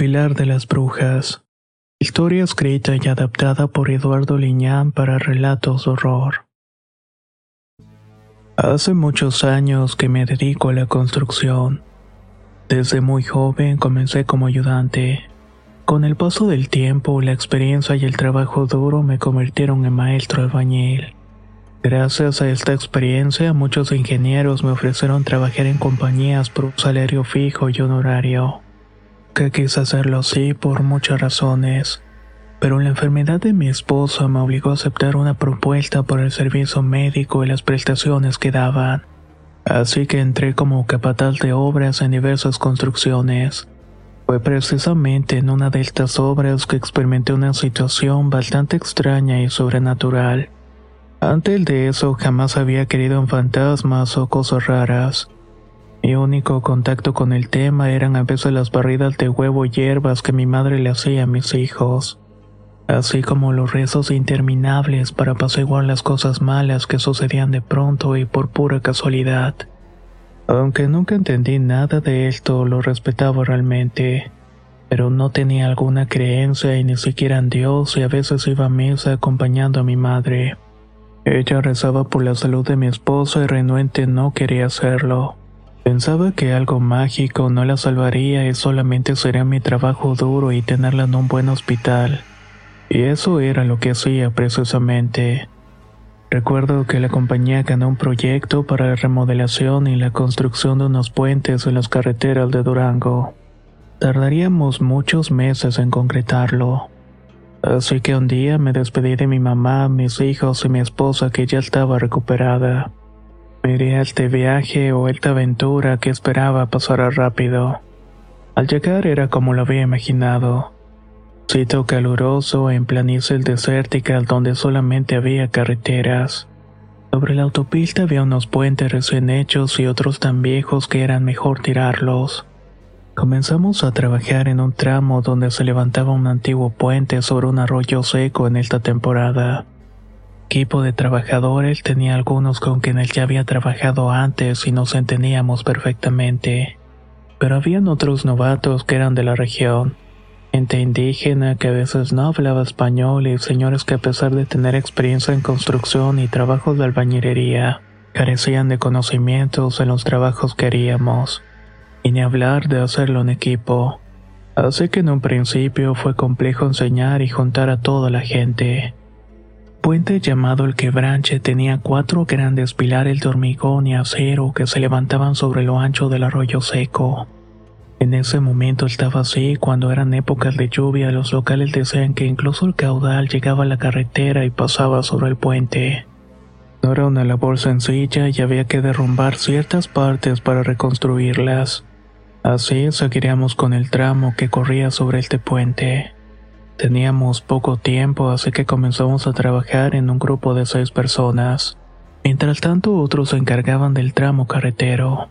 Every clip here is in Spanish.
Pilar de las Brujas. Historia escrita y adaptada por Eduardo Liñán para relatos de horror. Hace muchos años que me dedico a la construcción. Desde muy joven comencé como ayudante. Con el paso del tiempo, la experiencia y el trabajo duro me convirtieron en maestro albañil. Gracias a esta experiencia, muchos ingenieros me ofrecieron trabajar en compañías por un salario fijo y honorario que quise hacerlo así por muchas razones, pero la enfermedad de mi esposa me obligó a aceptar una propuesta por el servicio médico y las prestaciones que daban. Así que entré como capataz de obras en diversas construcciones. Fue precisamente en una de estas obras que experimenté una situación bastante extraña y sobrenatural. Antes de eso jamás había querido en fantasmas o cosas raras. Mi único contacto con el tema eran a veces las barridas de huevo y hierbas que mi madre le hacía a mis hijos, así como los rezos interminables para apaciguar las cosas malas que sucedían de pronto y por pura casualidad. Aunque nunca entendí nada de esto, lo respetaba realmente, pero no tenía alguna creencia y ni siquiera en Dios y a veces iba a misa acompañando a mi madre. Ella rezaba por la salud de mi esposo y renuente no quería hacerlo. Pensaba que algo mágico no la salvaría y solamente sería mi trabajo duro y tenerla en un buen hospital. Y eso era lo que hacía precisamente. Recuerdo que la compañía ganó un proyecto para la remodelación y la construcción de unos puentes en las carreteras de Durango. Tardaríamos muchos meses en concretarlo. Así que un día me despedí de mi mamá, mis hijos y mi esposa que ya estaba recuperada. Miré este viaje o esta aventura que esperaba pasara rápido. Al llegar era como lo había imaginado. Sitio caluroso en planicies desérticas donde solamente había carreteras. Sobre la autopista había unos puentes recién hechos y otros tan viejos que eran mejor tirarlos. Comenzamos a trabajar en un tramo donde se levantaba un antiguo puente sobre un arroyo seco en esta temporada equipo de trabajadores tenía algunos con quienes ya había trabajado antes y nos entendíamos perfectamente. Pero habían otros novatos que eran de la región, gente indígena que a veces no hablaba español y señores que a pesar de tener experiencia en construcción y trabajos de albañilería, carecían de conocimientos en los trabajos que haríamos, y ni hablar de hacerlo en equipo. Así que en un principio fue complejo enseñar y juntar a toda la gente puente llamado el Quebranche tenía cuatro grandes pilares de hormigón y acero que se levantaban sobre lo ancho del arroyo seco. En ese momento estaba así cuando eran épocas de lluvia los locales decían que incluso el caudal llegaba a la carretera y pasaba sobre el puente. No era una labor sencilla y había que derrumbar ciertas partes para reconstruirlas. Así seguiríamos con el tramo que corría sobre este puente. Teníamos poco tiempo, así que comenzamos a trabajar en un grupo de seis personas. Mientras tanto, otros se encargaban del tramo carretero.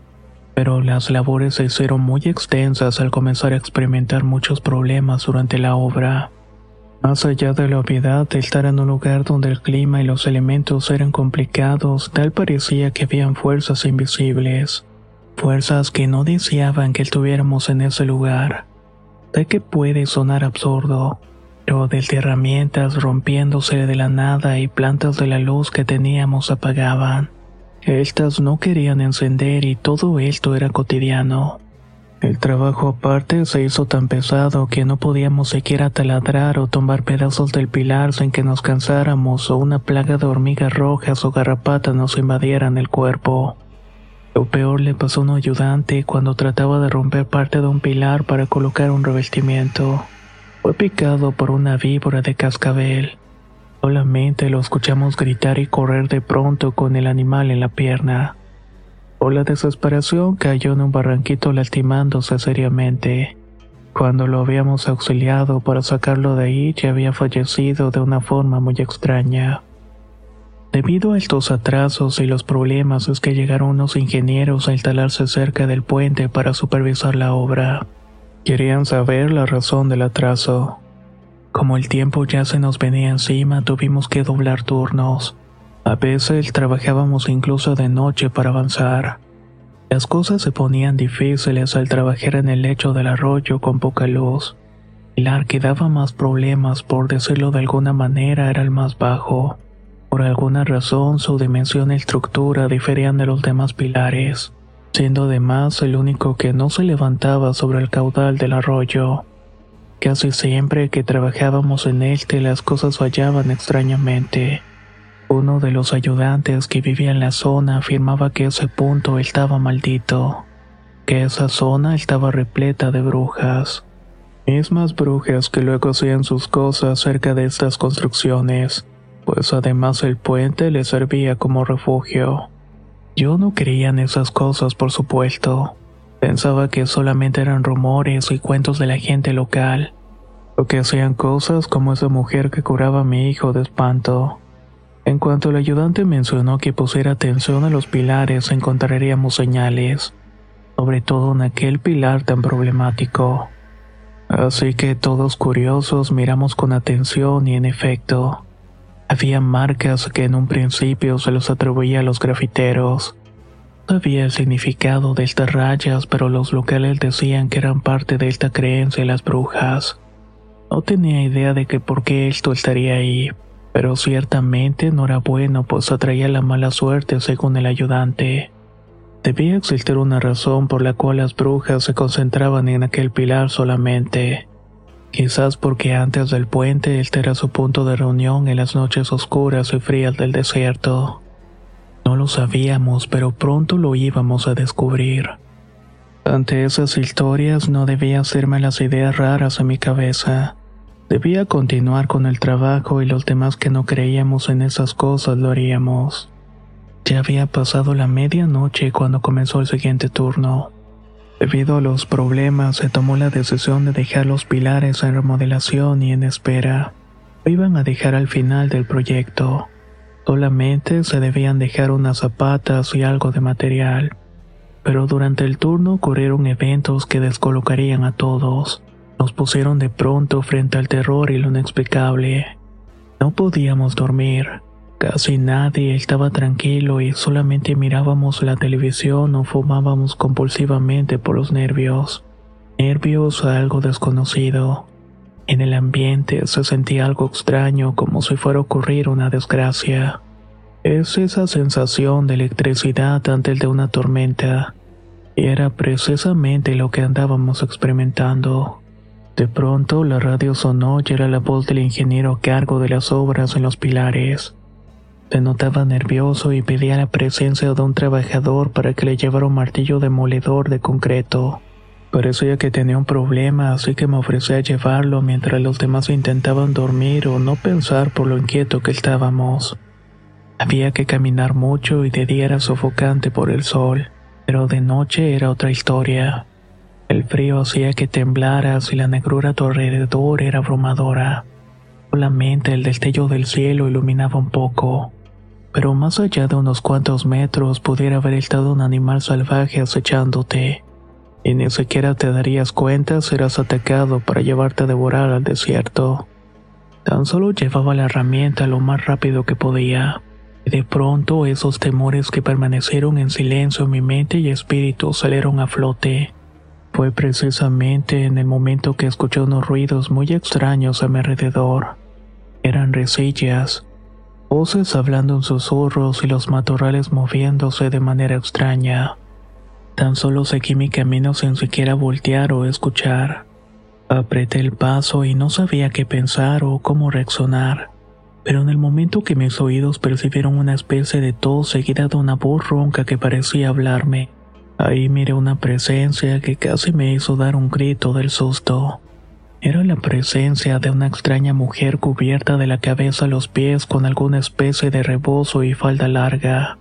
Pero las labores se hicieron muy extensas al comenzar a experimentar muchos problemas durante la obra. Más allá de la obviedad de estar en un lugar donde el clima y los elementos eran complicados, tal parecía que habían fuerzas invisibles. Fuerzas que no deseaban que estuviéramos en ese lugar. Sé que puede sonar absurdo, desde herramientas rompiéndose de la nada y plantas de la luz que teníamos apagaban. Estas no querían encender y todo esto era cotidiano. El trabajo aparte se hizo tan pesado que no podíamos siquiera taladrar o tomar pedazos del pilar sin que nos cansáramos o una plaga de hormigas rojas o garrapatas nos invadieran el cuerpo. Lo peor le pasó a un ayudante cuando trataba de romper parte de un pilar para colocar un revestimiento. Fue picado por una víbora de cascabel. Solamente lo escuchamos gritar y correr de pronto con el animal en la pierna. Por la desesperación cayó en un barranquito lastimándose seriamente. Cuando lo habíamos auxiliado para sacarlo de ahí ya había fallecido de una forma muy extraña. Debido a estos atrasos y los problemas es que llegaron unos ingenieros a instalarse cerca del puente para supervisar la obra. Querían saber la razón del atraso. Como el tiempo ya se nos venía encima, tuvimos que doblar turnos. A veces trabajábamos incluso de noche para avanzar. Las cosas se ponían difíciles al trabajar en el lecho del arroyo con poca luz. El ar que daba más problemas, por decirlo de alguna manera, era el más bajo. Por alguna razón, su dimensión y estructura diferían de los demás pilares, siendo además el único que no se levantaba sobre el caudal del arroyo. Casi siempre que trabajábamos en este las cosas fallaban extrañamente. Uno de los ayudantes que vivía en la zona afirmaba que ese punto estaba maldito, que esa zona estaba repleta de brujas. Mismas brujas que luego hacían sus cosas cerca de estas construcciones, pues además el puente les servía como refugio. Yo no creía en esas cosas, por supuesto. Pensaba que solamente eran rumores y cuentos de la gente local, o que hacían cosas como esa mujer que curaba a mi hijo de espanto. En cuanto el ayudante mencionó que pusiera atención a los pilares, encontraríamos señales, sobre todo en aquel pilar tan problemático. Así que todos curiosos miramos con atención y en efecto, había marcas que en un principio se los atribuía a los grafiteros. Sabía el significado de estas rayas, pero los locales decían que eran parte de esta creencia de las brujas. No tenía idea de que por qué esto estaría ahí pero ciertamente no era bueno pues atraía la mala suerte según el ayudante. Debía existir una razón por la cual las brujas se concentraban en aquel pilar solamente. Quizás porque antes del puente este era su punto de reunión en las noches oscuras y frías del desierto. No lo sabíamos, pero pronto lo íbamos a descubrir. Ante esas historias no debía hacerme las ideas raras en mi cabeza. Debía continuar con el trabajo y los demás que no creíamos en esas cosas lo haríamos. Ya había pasado la medianoche cuando comenzó el siguiente turno. Debido a los problemas, se tomó la decisión de dejar los pilares en remodelación y en espera. Lo iban a dejar al final del proyecto. Solamente se debían dejar unas zapatas y algo de material. Pero durante el turno ocurrieron eventos que descolocarían a todos. Nos pusieron de pronto frente al terror y lo inexplicable. No podíamos dormir. Casi nadie estaba tranquilo y solamente mirábamos la televisión o fumábamos compulsivamente por los nervios. Nervios a algo desconocido. En el ambiente se sentía algo extraño como si fuera a ocurrir una desgracia. Es esa sensación de electricidad antes de una tormenta. Y era precisamente lo que andábamos experimentando. De pronto la radio sonó y era la voz del ingeniero a cargo de las obras en los pilares. Se notaba nervioso y pedía la presencia de un trabajador para que le llevara un martillo demoledor de concreto. Parecía que tenía un problema, así que me ofrecí a llevarlo mientras los demás intentaban dormir o no pensar por lo inquieto que estábamos. Había que caminar mucho y de día era sofocante por el sol, pero de noche era otra historia. El frío hacía que temblaras y la negrura a tu alrededor era abrumadora. Solamente el destello del cielo iluminaba un poco, pero más allá de unos cuantos metros pudiera haber estado un animal salvaje acechándote, y ni siquiera te darías cuenta serás atacado para llevarte a devorar al desierto. Tan solo llevaba la herramienta lo más rápido que podía. Y de pronto esos temores que permanecieron en silencio en mi mente y espíritu salieron a flote. Fue precisamente en el momento que escuché unos ruidos muy extraños a mi alrededor. Eran resillas. Voces hablando en susurros y los matorrales moviéndose de manera extraña. Tan solo seguí mi camino sin siquiera voltear o escuchar. Apreté el paso y no sabía qué pensar o cómo reaccionar. Pero en el momento que mis oídos percibieron una especie de tos seguida de una voz ronca que parecía hablarme, ahí miré una presencia que casi me hizo dar un grito del susto. Era la presencia de una extraña mujer cubierta de la cabeza a los pies con alguna especie de rebozo y falda larga.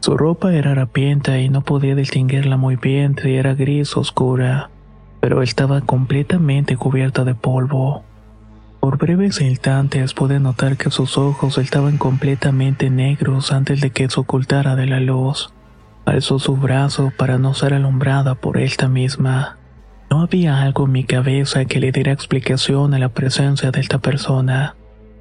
Su ropa era harapienta y no podía distinguirla muy bien si era gris oscura, pero estaba completamente cubierta de polvo. Por breves instantes pude notar que sus ojos estaban completamente negros antes de que se ocultara de la luz. Alzó su brazo para no ser alumbrada por esta misma. No había algo en mi cabeza que le diera explicación a la presencia de esta persona.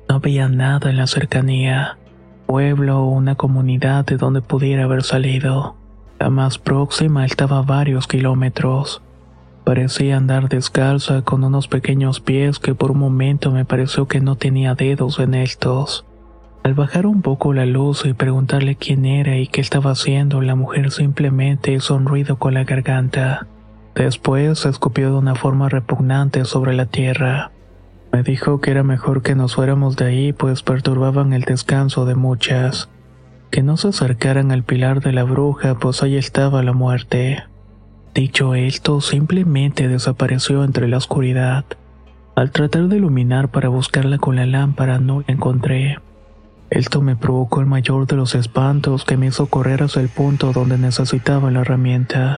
No había nada en la cercanía, pueblo o una comunidad de donde pudiera haber salido. La más próxima estaba a varios kilómetros. Parecía andar descalza con unos pequeños pies que por un momento me pareció que no tenía dedos en estos. Al bajar un poco la luz y preguntarle quién era y qué estaba haciendo, la mujer simplemente hizo un ruido con la garganta. Después escupió de una forma repugnante sobre la tierra. Me dijo que era mejor que nos fuéramos de ahí, pues perturbaban el descanso de muchas. Que no se acercaran al pilar de la bruja, pues ahí estaba la muerte. Dicho esto, simplemente desapareció entre la oscuridad. Al tratar de iluminar para buscarla con la lámpara, no la encontré. Esto me provocó el mayor de los espantos que me hizo correr hacia el punto donde necesitaba la herramienta.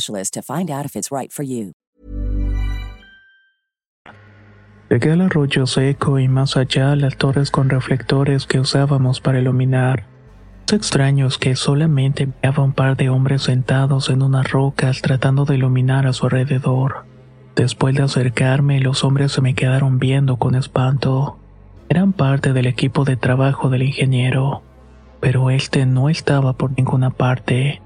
to find out if it's right for you. Llegué al arroyo seco y más allá las torres con reflectores que usábamos para iluminar. Es extraño es que solamente veía un par de hombres sentados en unas rocas tratando de iluminar a su alrededor. Después de acercarme, los hombres se me quedaron viendo con espanto. Eran parte del equipo de trabajo del ingeniero, pero este no estaba por ninguna parte.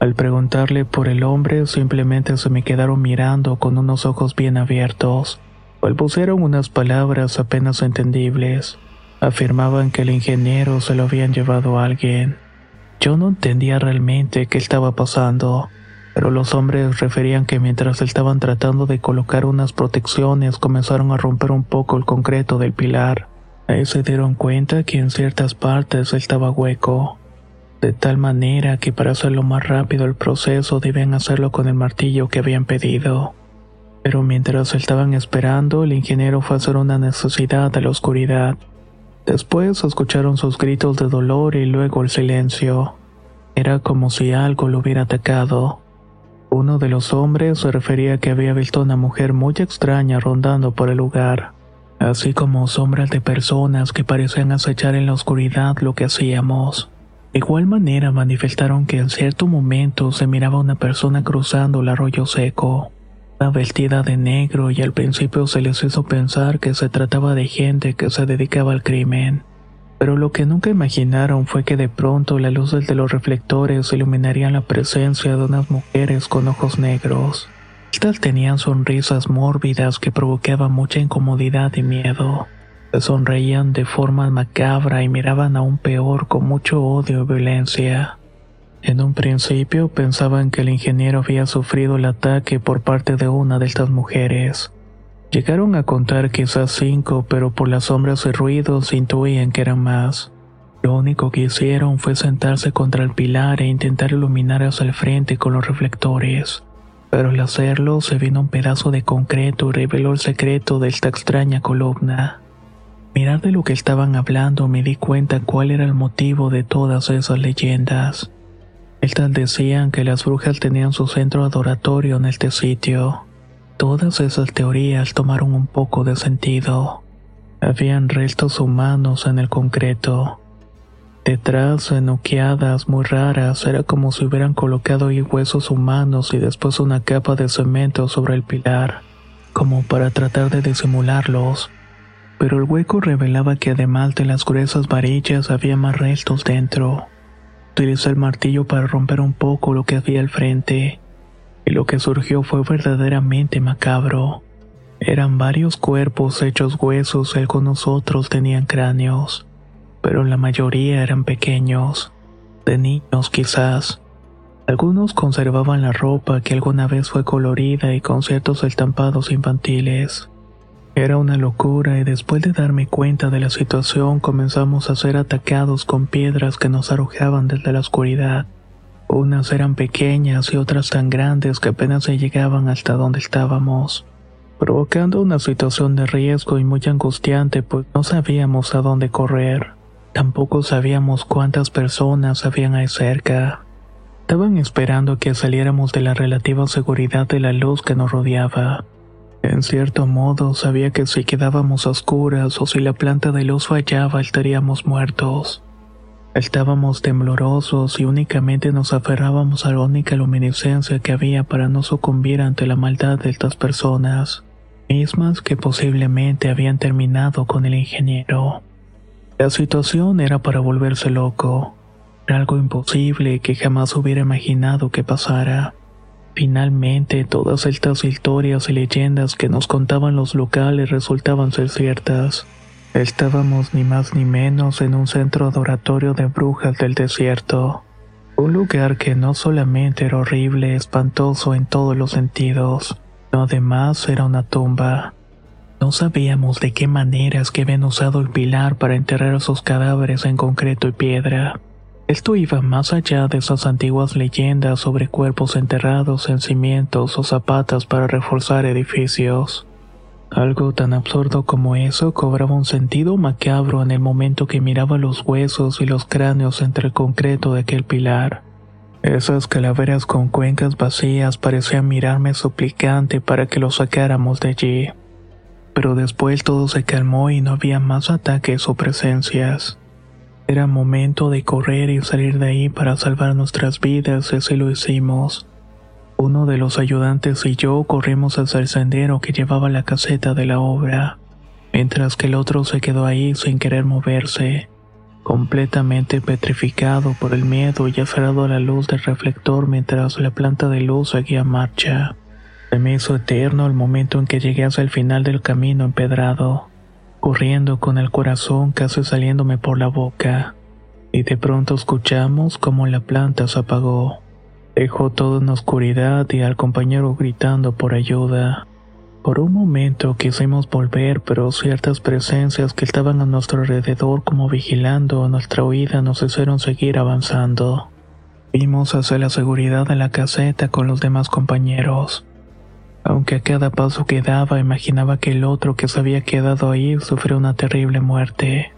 Al preguntarle por el hombre, simplemente se me quedaron mirando con unos ojos bien abiertos. Balbucearon unas palabras apenas entendibles. Afirmaban que el ingeniero se lo habían llevado a alguien. Yo no entendía realmente qué estaba pasando, pero los hombres referían que mientras estaban tratando de colocar unas protecciones comenzaron a romper un poco el concreto del pilar. Ahí se dieron cuenta que en ciertas partes estaba hueco de tal manera que para hacerlo más rápido el proceso debían hacerlo con el martillo que habían pedido. Pero mientras estaban esperando, el ingeniero fue a hacer una necesidad a la oscuridad. Después escucharon sus gritos de dolor y luego el silencio. Era como si algo lo hubiera atacado. Uno de los hombres se refería a que había visto una mujer muy extraña rondando por el lugar, así como sombras de personas que parecían acechar en la oscuridad lo que hacíamos. De igual manera manifestaron que en cierto momento se miraba una persona cruzando el arroyo seco, vestida de negro y al principio se les hizo pensar que se trataba de gente que se dedicaba al crimen. Pero lo que nunca imaginaron fue que de pronto la luz de los reflectores iluminaría la presencia de unas mujeres con ojos negros. Estas tenían sonrisas mórbidas que provocaban mucha incomodidad y miedo. Sonreían de forma macabra y miraban aún peor con mucho odio y violencia. En un principio pensaban que el ingeniero había sufrido el ataque por parte de una de estas mujeres. Llegaron a contar quizás cinco, pero por las sombras y ruidos intuían que eran más. Lo único que hicieron fue sentarse contra el pilar e intentar iluminar hacia el frente con los reflectores. Pero al hacerlo se vino un pedazo de concreto y reveló el secreto de esta extraña columna. Mirar de lo que estaban hablando me di cuenta cuál era el motivo de todas esas leyendas. Estas decían que las brujas tenían su centro adoratorio en este sitio. Todas esas teorías tomaron un poco de sentido. Habían restos humanos en el concreto. Detrás, enuqueadas muy raras, era como si hubieran colocado huesos humanos y después una capa de cemento sobre el pilar, como para tratar de disimularlos. Pero el hueco revelaba que además de las gruesas varillas había más restos dentro. Utilicé el martillo para romper un poco lo que había al frente, y lo que surgió fue verdaderamente macabro. Eran varios cuerpos hechos huesos y algunos otros tenían cráneos pero la mayoría eran pequeños, de niños quizás. Algunos conservaban la ropa que alguna vez fue colorida y con ciertos estampados infantiles. Era una locura y después de darme cuenta de la situación comenzamos a ser atacados con piedras que nos arrojaban desde la oscuridad. Unas eran pequeñas y otras tan grandes que apenas se llegaban hasta donde estábamos, provocando una situación de riesgo y muy angustiante pues no sabíamos a dónde correr. Tampoco sabíamos cuántas personas habían ahí cerca. Estaban esperando que saliéramos de la relativa seguridad de la luz que nos rodeaba. En cierto modo sabía que si quedábamos a oscuras o si la planta de luz fallaba estaríamos muertos. Estábamos temblorosos y únicamente nos aferrábamos a la única luminiscencia que había para no sucumbir ante la maldad de estas personas, mismas que posiblemente habían terminado con el ingeniero. La situación era para volverse loco. Era algo imposible que jamás hubiera imaginado que pasara. Finalmente, todas estas historias y leyendas que nos contaban los locales resultaban ser ciertas. Estábamos ni más ni menos en un centro adoratorio de brujas del desierto. Un lugar que no solamente era horrible, espantoso en todos los sentidos, sino además era una tumba. No sabíamos de qué maneras que habían usado el pilar para enterrar sus cadáveres en concreto y piedra. Esto iba más allá de esas antiguas leyendas sobre cuerpos enterrados en cimientos o zapatas para reforzar edificios. Algo tan absurdo como eso cobraba un sentido macabro en el momento que miraba los huesos y los cráneos entre el concreto de aquel pilar. Esas calaveras con cuencas vacías parecían mirarme suplicante para que los sacáramos de allí pero después todo se calmó y no había más ataques o presencias. Era momento de correr y salir de ahí para salvar nuestras vidas y así lo hicimos. Uno de los ayudantes y yo corrimos hacia el sendero que llevaba la caseta de la obra, mientras que el otro se quedó ahí sin querer moverse, completamente petrificado por el miedo y aferrado a la luz del reflector mientras la planta de luz seguía marcha. Se me hizo eterno el momento en que llegué hasta el final del camino empedrado, corriendo con el corazón casi saliéndome por la boca, y de pronto escuchamos como la planta se apagó. Dejó todo en oscuridad y al compañero gritando por ayuda. Por un momento quisimos volver, pero ciertas presencias que estaban a nuestro alrededor como vigilando nuestra huida nos hicieron seguir avanzando. Vimos hacia la seguridad de la caseta con los demás compañeros aunque a cada paso que daba imaginaba que el otro que se había quedado ahí sufrió una terrible muerte.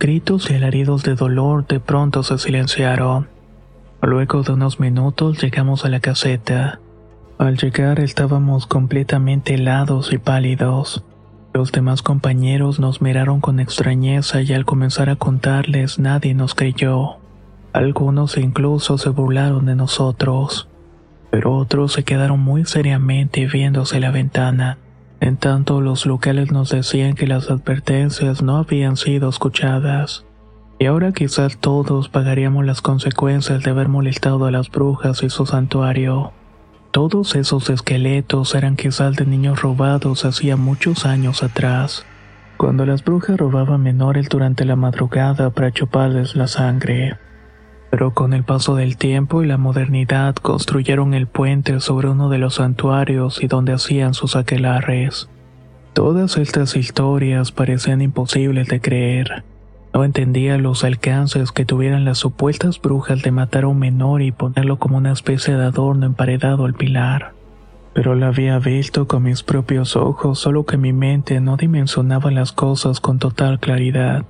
Gritos y alaridos de dolor de pronto se silenciaron. Luego de unos minutos llegamos a la caseta. Al llegar estábamos completamente helados y pálidos. Los demás compañeros nos miraron con extrañeza y al comenzar a contarles nadie nos creyó. Algunos incluso se burlaron de nosotros pero otros se quedaron muy seriamente viéndose la ventana. En tanto, los locales nos decían que las advertencias no habían sido escuchadas. Y ahora quizás todos pagaríamos las consecuencias de haber molestado a las brujas y su santuario. Todos esos esqueletos eran quizás de niños robados hacía muchos años atrás, cuando las brujas robaban menores durante la madrugada para chuparles la sangre. Pero con el paso del tiempo y la modernidad construyeron el puente sobre uno de los santuarios y donde hacían sus aquelares. Todas estas historias parecían imposibles de creer. No entendía los alcances que tuvieran las supuestas brujas de matar a un menor y ponerlo como una especie de adorno emparedado al pilar. Pero lo había visto con mis propios ojos, solo que mi mente no dimensionaba las cosas con total claridad.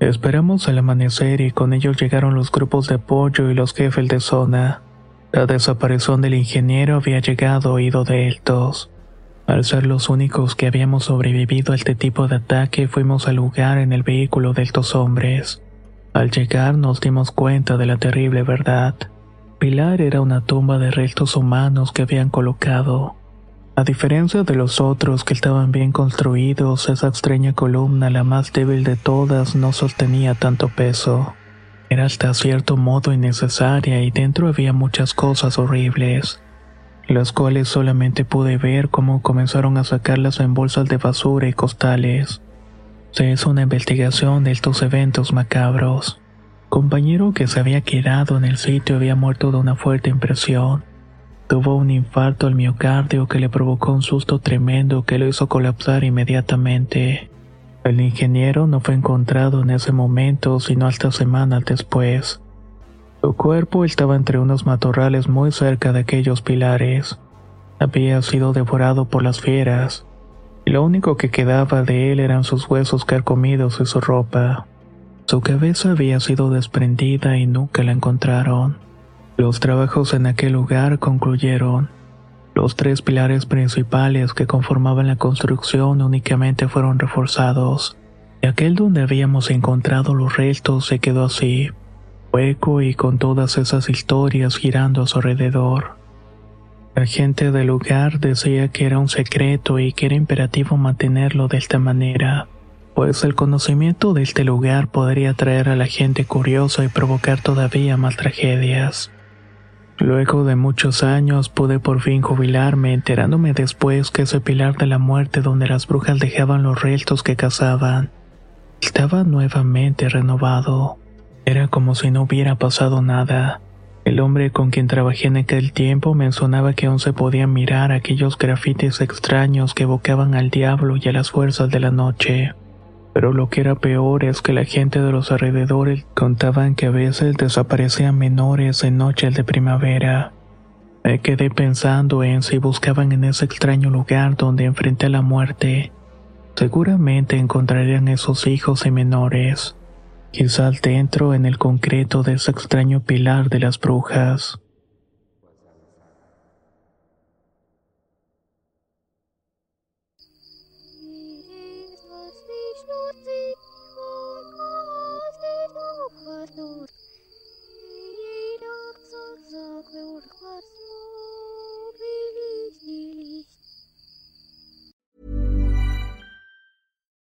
Esperamos el amanecer y con ellos llegaron los grupos de apoyo y los jefes de zona. La desaparición del ingeniero había llegado oído de estos. Al ser los únicos que habíamos sobrevivido a este tipo de ataque, fuimos al lugar en el vehículo de estos hombres. Al llegar nos dimos cuenta de la terrible verdad. Pilar era una tumba de restos humanos que habían colocado. A diferencia de los otros que estaban bien construidos, esa extraña columna, la más débil de todas, no sostenía tanto peso. Era hasta cierto modo innecesaria y dentro había muchas cosas horribles las cuales solamente pude ver cómo comenzaron a sacarlas en bolsas de basura y costales. Se hizo una investigación de estos eventos macabros. Compañero que se había quedado en el sitio había muerto de una fuerte impresión. Tuvo un infarto al miocardio que le provocó un susto tremendo que lo hizo colapsar inmediatamente. El ingeniero no fue encontrado en ese momento sino hasta semanas después. Su cuerpo estaba entre unos matorrales muy cerca de aquellos pilares. Había sido devorado por las fieras, y lo único que quedaba de él eran sus huesos carcomidos y su ropa. Su cabeza había sido desprendida y nunca la encontraron. Los trabajos en aquel lugar concluyeron. Los tres pilares principales que conformaban la construcción únicamente fueron reforzados, y aquel donde habíamos encontrado los restos se quedó así hueco y con todas esas historias girando a su alrededor. La gente del lugar decía que era un secreto y que era imperativo mantenerlo de esta manera, pues el conocimiento de este lugar podría atraer a la gente curiosa y provocar todavía más tragedias. Luego de muchos años pude por fin jubilarme enterándome después que ese pilar de la muerte donde las brujas dejaban los restos que cazaban estaba nuevamente renovado. Era como si no hubiera pasado nada. El hombre con quien trabajé en aquel tiempo mencionaba que aún se podían mirar aquellos grafitis extraños que evocaban al diablo y a las fuerzas de la noche. Pero lo que era peor es que la gente de los alrededores contaban que a veces desaparecían menores en noches de primavera. Me quedé pensando en si buscaban en ese extraño lugar donde enfrenté a la muerte. Seguramente encontrarían esos hijos y menores quizás dentro en el concreto de ese extraño pilar de las brujas.